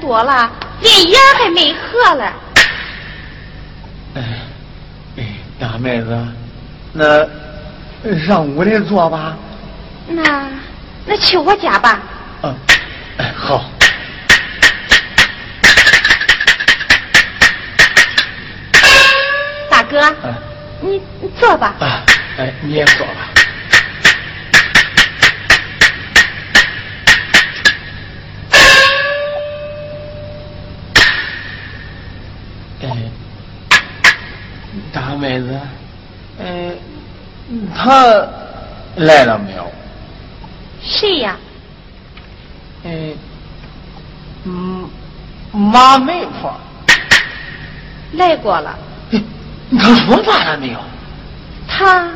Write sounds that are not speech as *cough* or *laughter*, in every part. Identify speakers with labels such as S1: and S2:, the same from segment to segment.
S1: 多了连烟还没喝了。
S2: 哎大妹子那让屋里坐吧。
S1: 那那去我家吧。
S2: 嗯好。
S1: 大哥你你坐吧。
S2: 啊哎你也坐吧。大妹子。嗯他来了没有？
S1: 谁呀。
S2: 嗯嗯妈没法
S1: 来 *laughs* 过了。
S2: 你刚说话了没有
S1: 他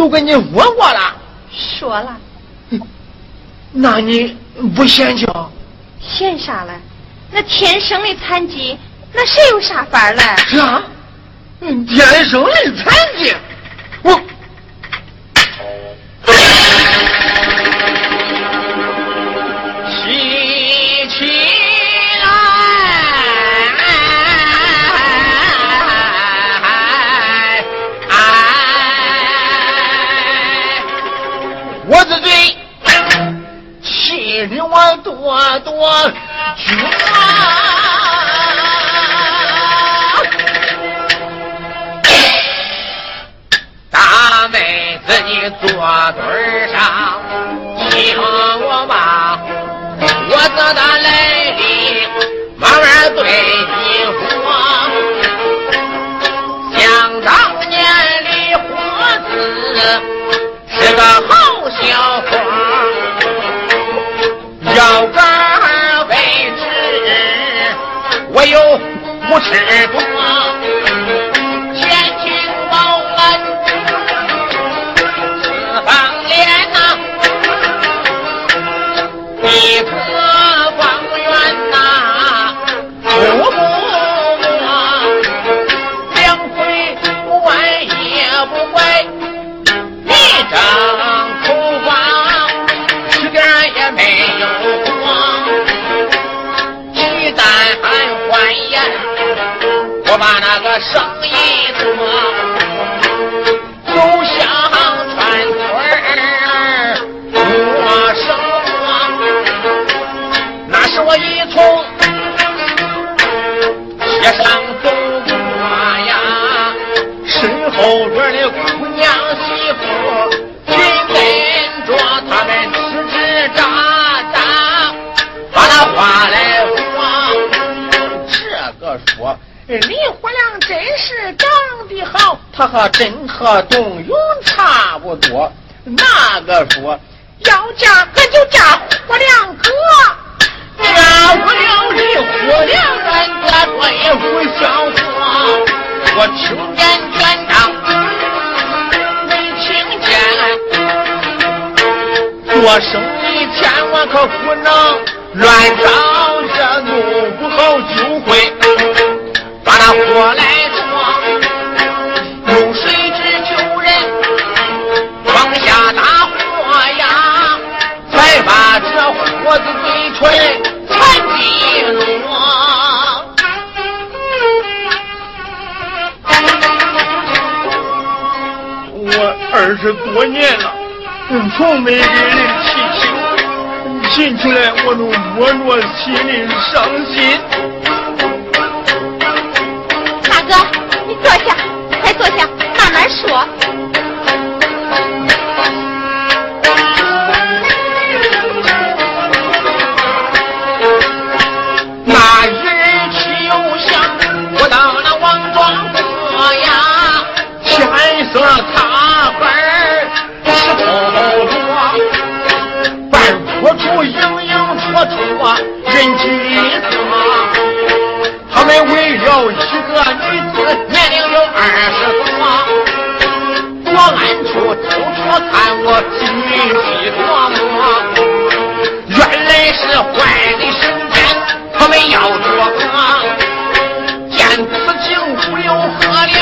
S2: 都跟你问过了，
S1: 说了。
S2: 那你不嫌弃，
S1: 嫌啥嘞？那天生的残疾，那谁有啥法嘞？
S2: 是啊，天生的残疾。
S3: 和你坐墩上，听我吧，我这的来历慢慢对你说。想当年李胡子是个好小伙，要敢为之，我有五尺多。把那个生意做，走向川村过生活。那是我一从街上走过呀，身后边的姑娘媳妇紧跟着他们吱吱喳喳，把那话来说。这个说。你这个说。李火亮真是长得好，他和真和董永差不多。那个说要嫁可就嫁火亮哥，嫁不了李火亮，俺家对不像话。我听见全当没听见，做生意千万可不能乱找这弄，不好就会。我来装，用水纸救人，放下大火呀，才把这火子嘴唇残地落。
S2: 我二十多年了，从没给人提亲，亲起来我都摸着心里伤心。
S1: 坐下，慢慢说。
S3: 那日去又想，我到那王庄河呀，天色擦黑是后多，半坡处影影绰绰人几色，他们为了一个女子。年龄有二十多，我暗处偷偷看我细细琢磨，原来是坏的神仙，他们要捉我，见此景无有何良，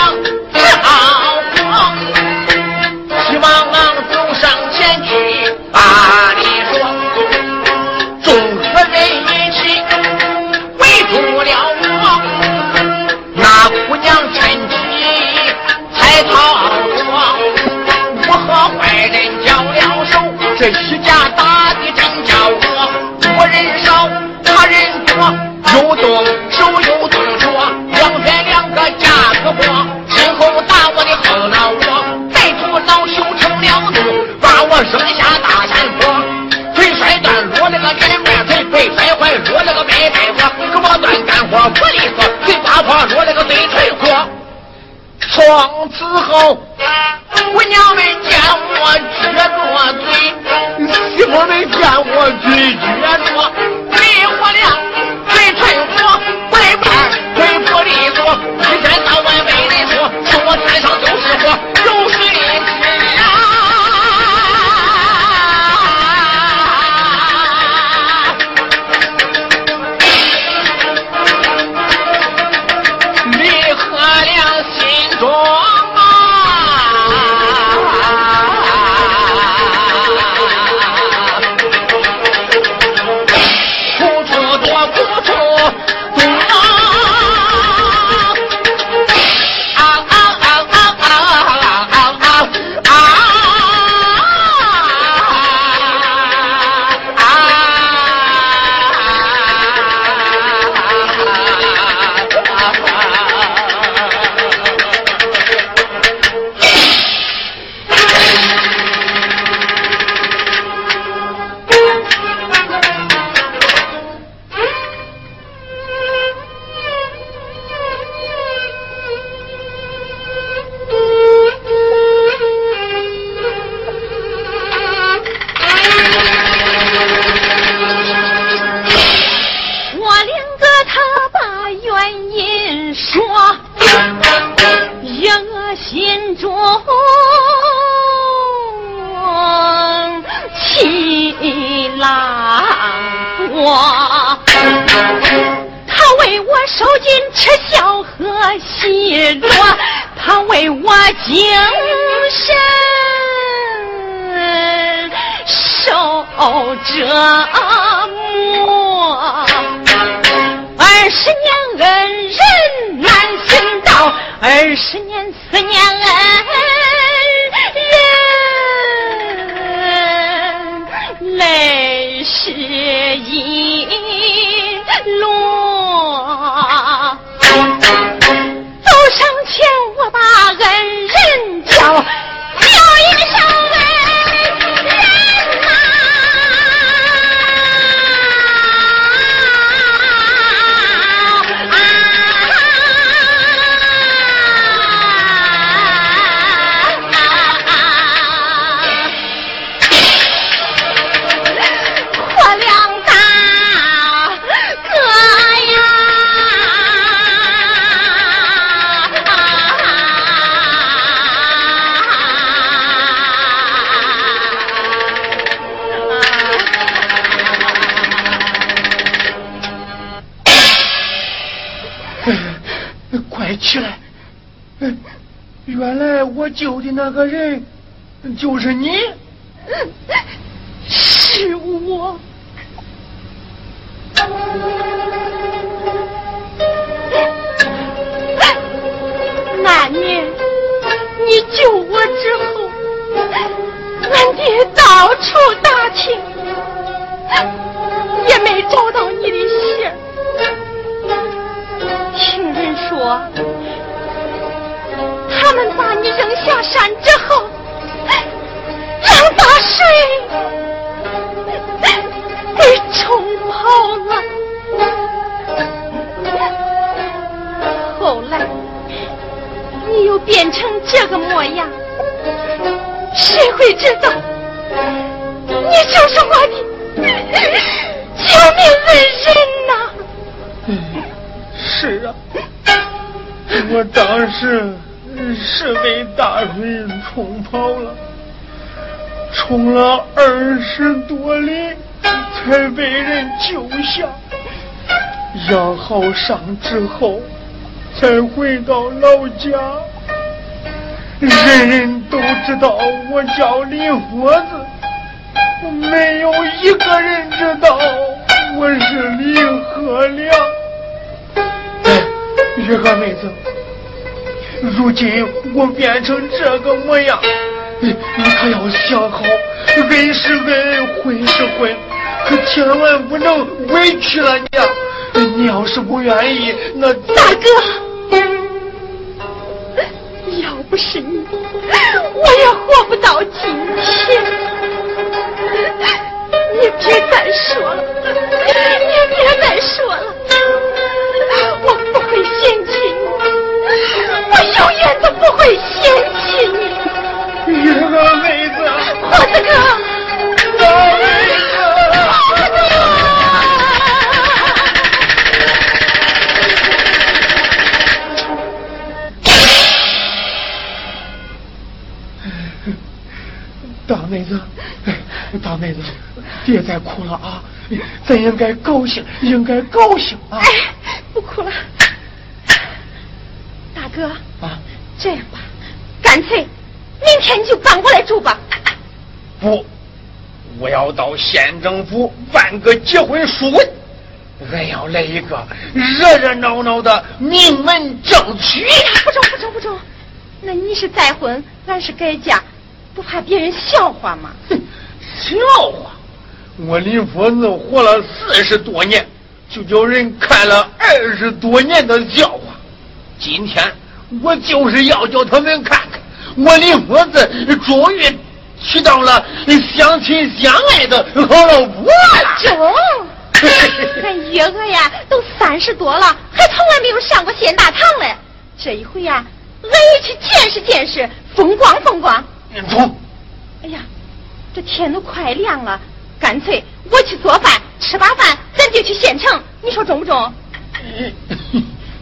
S3: 这一家打的真叫我我人少他人多，又动手又动脚，两边两个架子货，身后打我的后脑窝，歹徒恼羞成了怒，把我扔下大山坡，腿摔断落了个脸面腿，背摔坏落了个背背窝，胳膊断干活不利索，嘴刮破落了个嘴。从此后，姑娘们见我撅着嘴，媳妇们见我嘴撅着，没活量嘴唇火，拐板腿不利索，一天到我精神受折磨，
S1: 二十年恩人难寻到，二十年思念恩人，泪湿衣落。上前，我把恩
S2: 救的那个人就是你，
S1: 下，
S2: 养好伤之后才回到老家。人人都知道我叫林佛子，没有一个人知道我是林和良。哎，玉和妹子。如今我变成这个模样，你可要想好，恩是恩，混是混，可千万不能委屈了娘。你要是不愿意，那
S1: 大哥，要不是你，我也活不到今天。你别再说了，你别再说了，我不会嫌弃你。我永远都不会嫌弃你，
S2: 月儿妹子，
S1: 火子哥，
S2: 大妹子，别再哭了啊！咱应该高兴，应该高兴啊！
S1: 哎，不哭了。大哥啊，这样吧，干脆明天你就搬过来住吧。
S2: 不，我要到县政府办个结婚书文，俺要来一个热热闹闹的名门正娶。
S1: 不中，不中，不中。那你是再婚，俺是改嫁，不怕别人笑话吗？
S2: 哼，笑话！我林佛子活了四十多年，就叫人看了二十多年的笑话。今天。我就是要叫他们看看，我林佛子终于娶到了相亲相爱的好老婆了。
S1: 中，俺月娥呀都三十多了，还从来没有上过县大堂嘞。这一回呀，俺也去见识见识，风光风光。
S2: 中。
S1: 哎呀，这天都快亮了，干脆我去做饭，吃罢饭咱就去县城，你说中不中？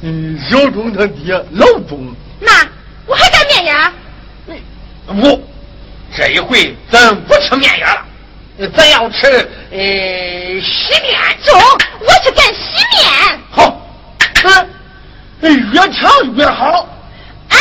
S2: 嗯，小钟他爹老钟。
S1: 那我还干面呀？
S2: 不，这一回咱不吃面呀了，咱要吃呃洗面。
S1: 中，我去干洗面。
S2: 好，嗯，越长越好。
S1: 哎。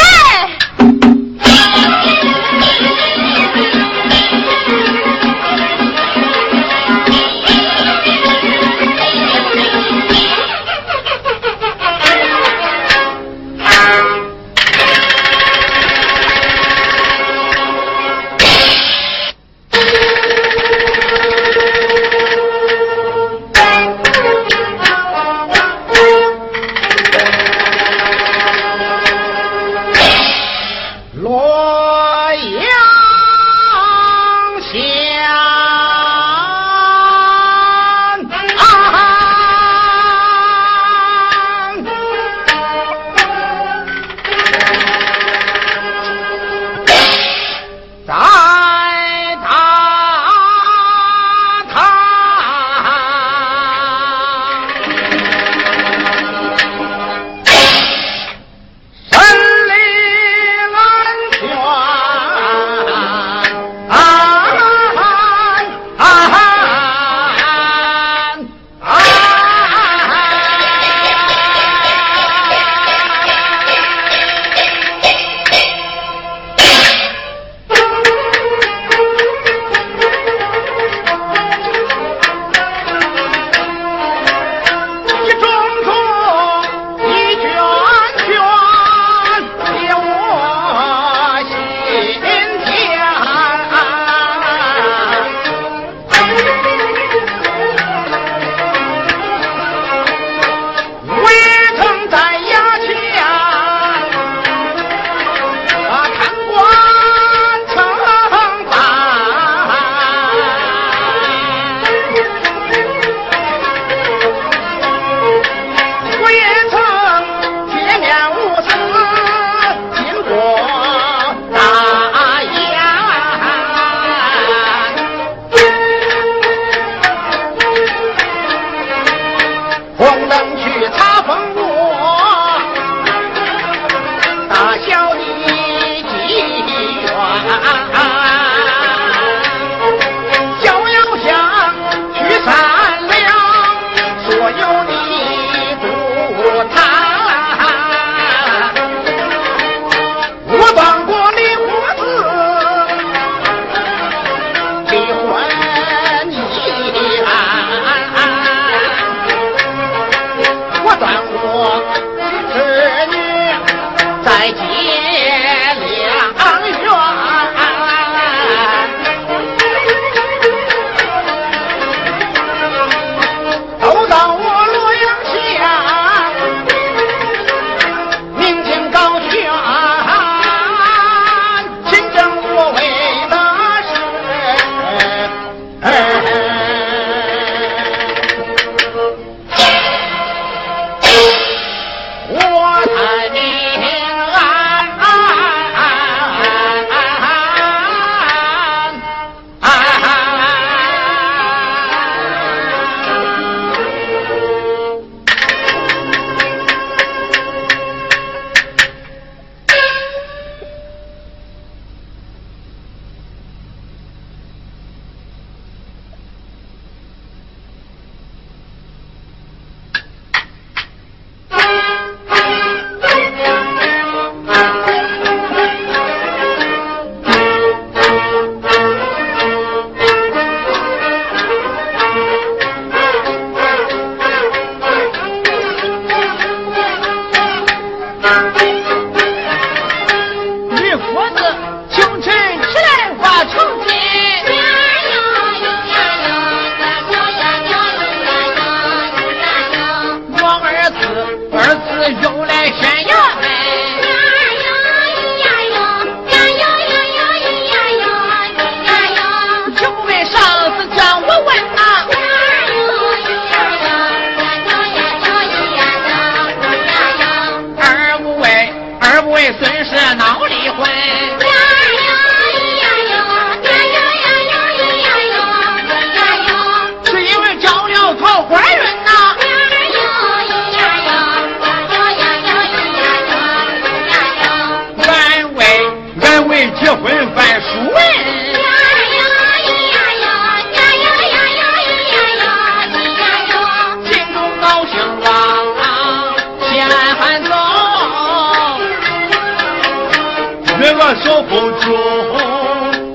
S2: 我守不住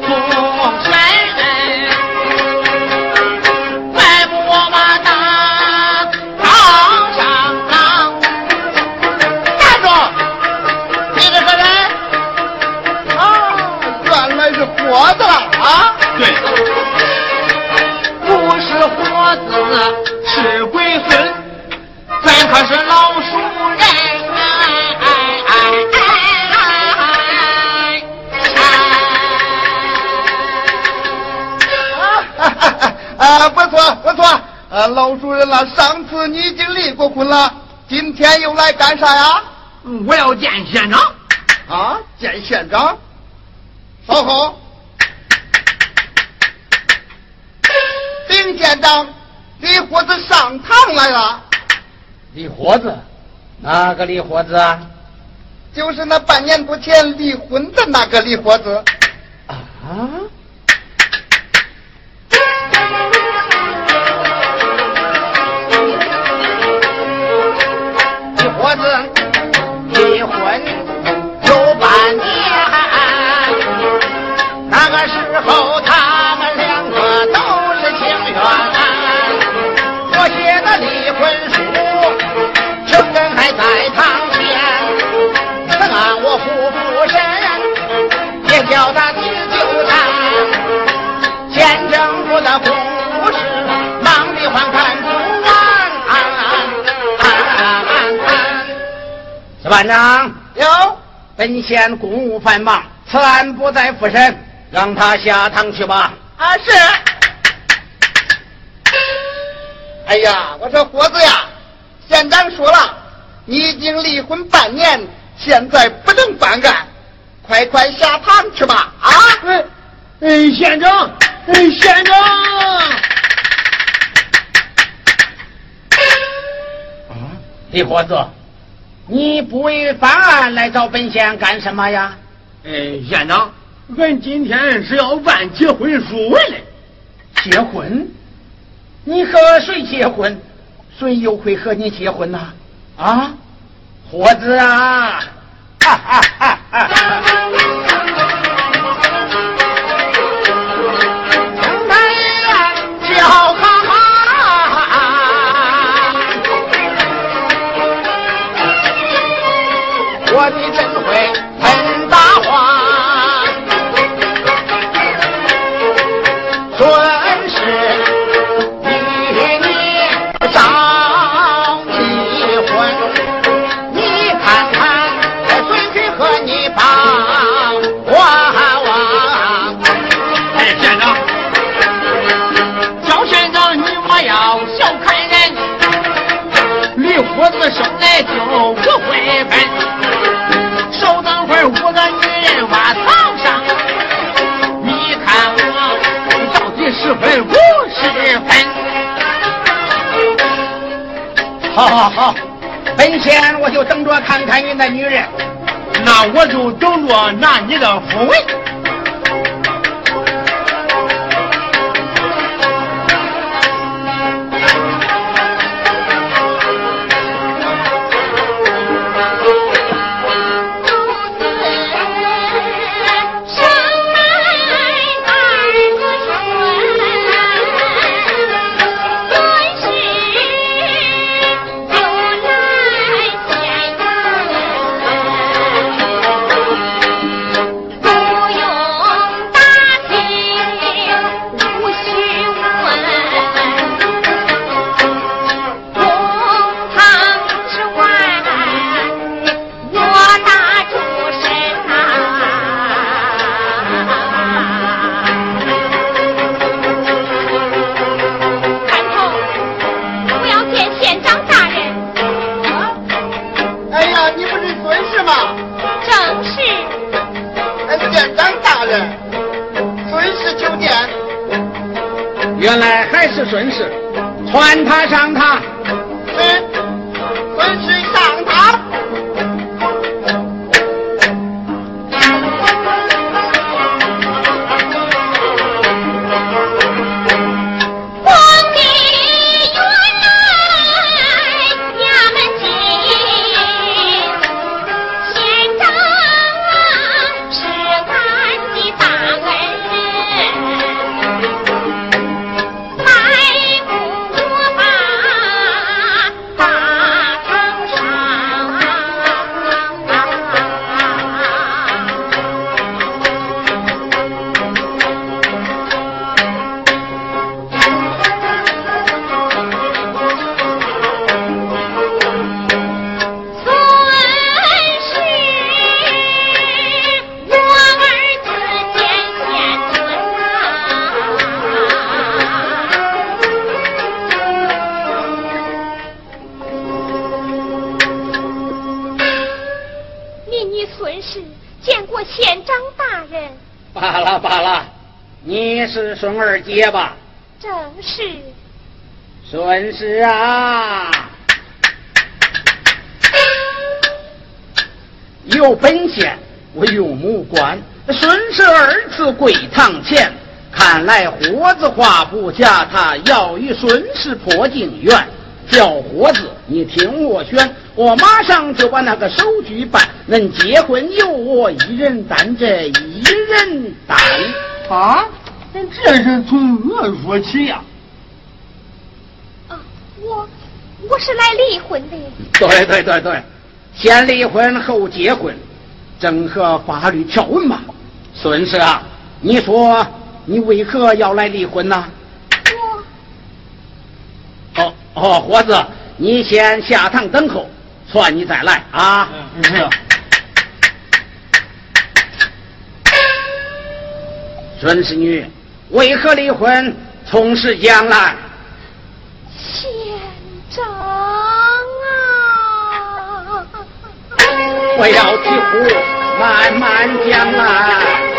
S3: 风水怪不我把他扛上
S4: 啊
S3: 站住你这个人
S4: 哦原来是活的啊
S2: 对
S4: 不
S2: 是活子是鬼孙咱可是老
S4: 啊，不错不错，呃，老主人了，上次你已经离过婚了，今天又来干啥呀？
S2: 我要见县长。
S4: 啊，见县长。稍后，丁县长，李伙子上堂来了。
S3: 李伙子，哪个李伙子啊？
S4: 就是那半年多前离婚的那个李伙子。
S3: 啊？班长，
S4: 有，
S3: 本县公务繁忙，此案不在复审，让他下堂去吧。
S4: 啊是。哎呀，我说伙子呀，县长说了，你已经离婚半年，现在不能办案，快快下堂去吧！啊！
S1: 哎哎，县长，哎，县长。
S3: 李伙子，你不为翻案来找本县干什么呀？
S1: 哎，县长，俺今天是要办结婚书文嘞。
S3: 结婚？你和谁结婚？谁又会和你结婚呐？啊，伙子啊！哈哈哈哈
S1: 等
S3: 着看看你那女人。
S1: 那我就等着拿你的符文。
S5: 是
S3: 顺势，传他上堂。
S4: 你孙氏
S5: 见过县长大人。
S1: 罢了罢了，你是孙二姐吧？
S3: 正是。
S1: 孙氏啊！有本县，我有目观，孙氏儿子跪堂前，看来活子话不假，他要与孙氏破镜缘。叫活子，你听我选，我马上就把那个手续办。能结婚由我一人担，这一人担。
S2: 啊，这是从何说起呀？
S3: 啊，我我是来离婚的。
S1: 对对对对，先离婚后结婚，正合法律条文嘛。孙氏啊，你说你为何要来离婚呢？我哦哦，伙子，你先下堂等候，算你再来啊。
S2: 嗯是。
S1: 孙氏女，为何离婚？从实讲来。
S3: 县长啊！
S1: 不要急呼，慢慢讲来。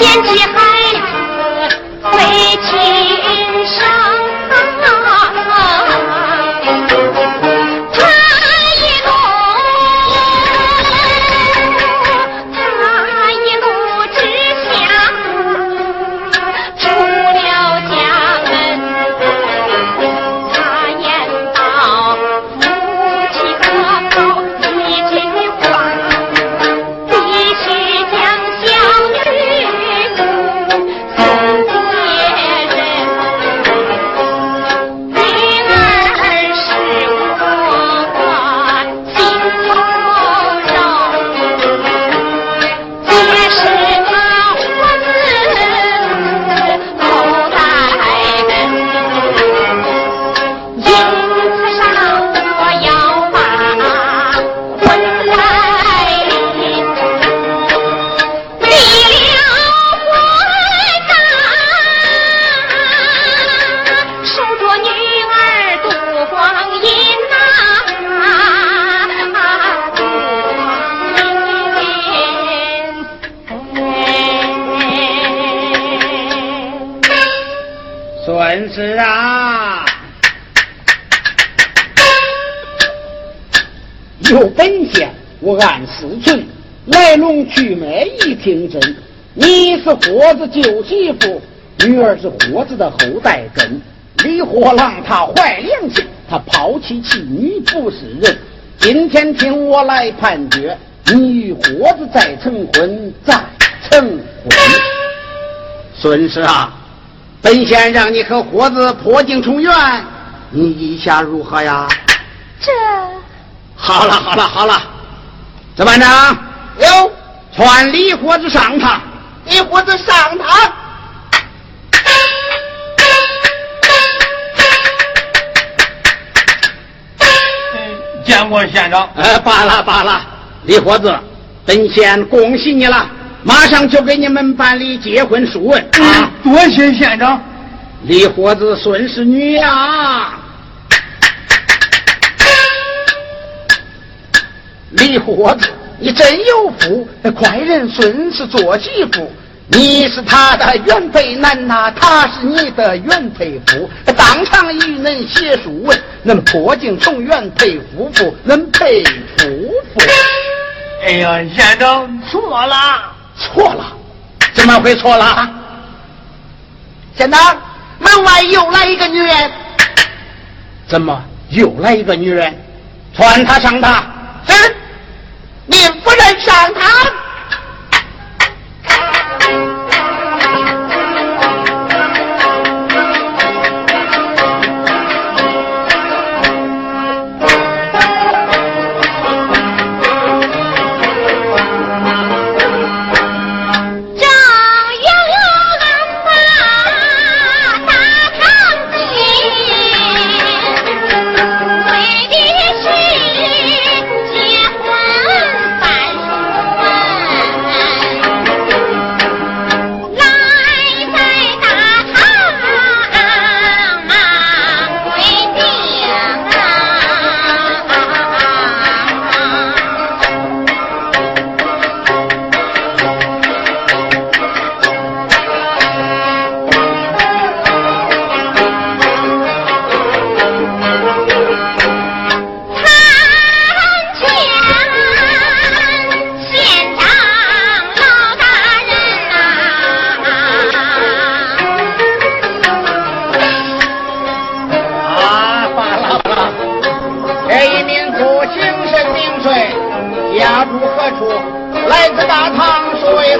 S1: 天气好
S3: 有本仙，我按实情，来龙去脉一听真。你是活
S1: 子旧媳妇，女儿是活子的后代根。李货郎他坏良心，他抛弃妻女不是人。今天听我来判决，你与活子再成婚，再成婚。孙氏啊，本县让你和活子破镜重圆，你意下如何呀？
S3: 这
S1: 好了好了好了，这班长
S4: 有
S1: 传李伙子上堂。
S4: 李伙子上堂，
S2: 见过县长。
S1: 呃，罢了罢了，
S3: 李伙子，本县恭喜你了，马上就给你们办理结婚书文啊！
S2: 多谢县长。
S3: 李伙子孙是女呀，李伙子，你真有福，快人孙氏做媳妇。你是他的原配男呐，他是你的原配夫，当场与恁写书文，恁破镜重圆配夫妇，恁配夫妇。
S2: 哎呀，县长错了，
S3: 错了，怎么会错了？
S1: 县长，门外又来一个女人，
S3: 怎么又来一个女人？传他上堂。
S1: 是，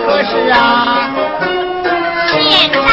S3: 可是啊？现在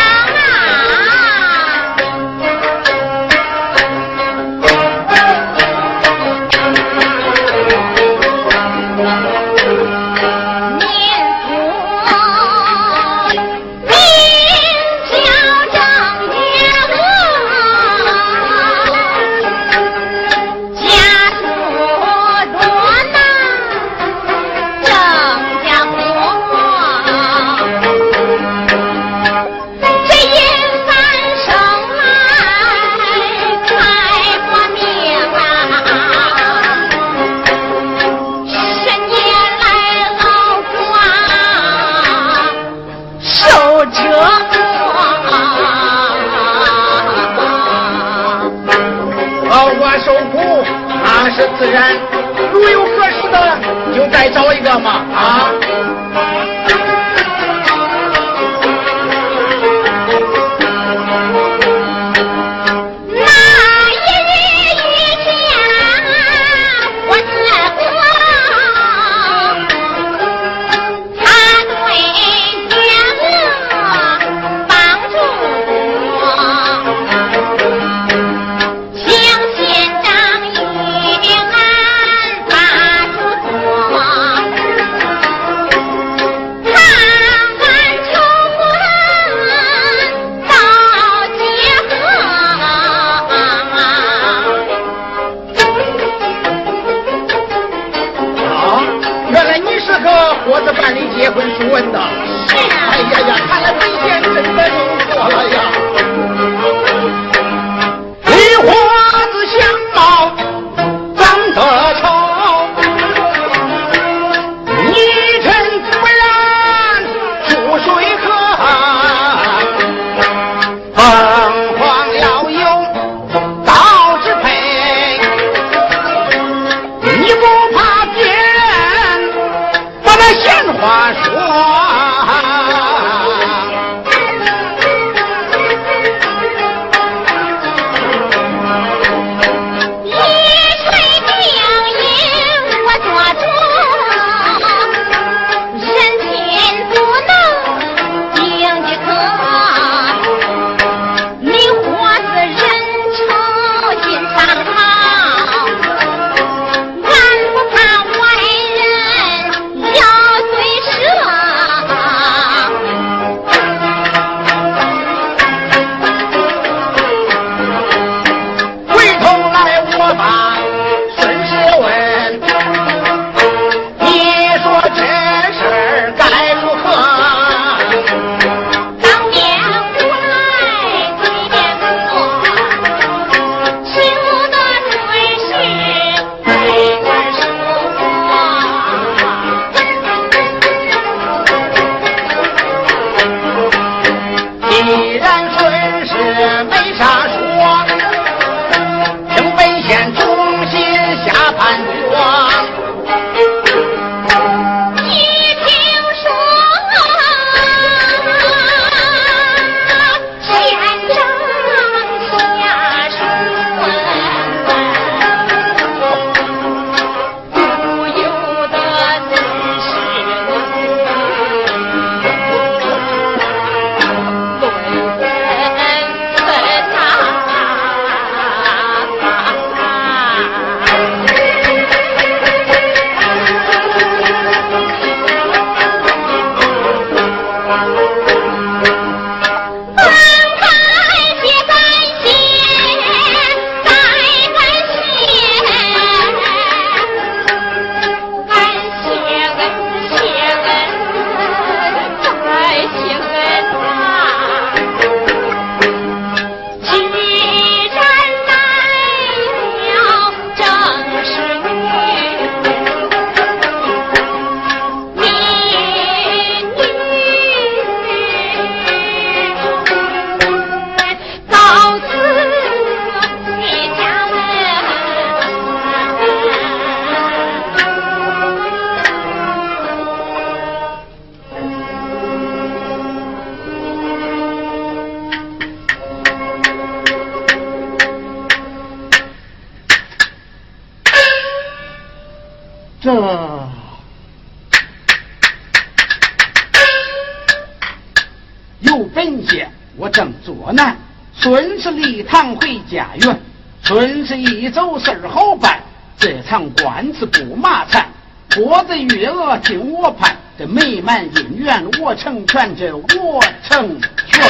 S3: 全，这我成全。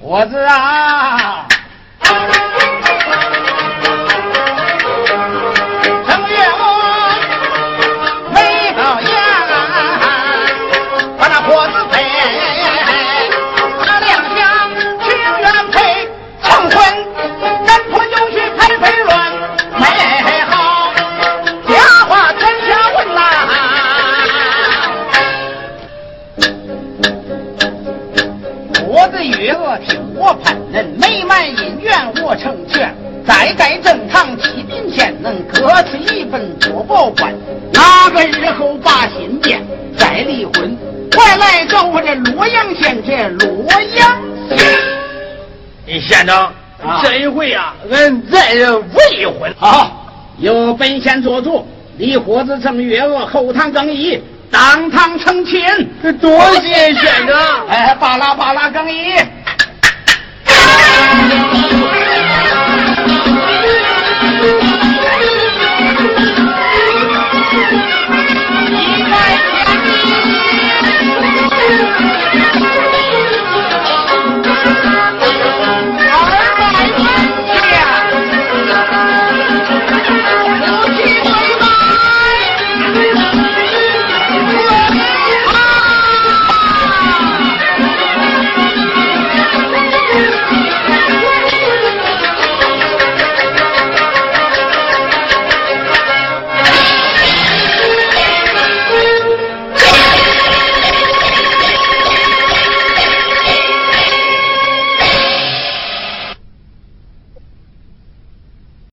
S3: 我子啊！
S2: 俺再人不离婚。
S3: 好，由本县做主，李伙子成月娥后堂更衣，当堂成亲。
S2: 多谢县长。
S3: 哎，巴拉巴拉更衣。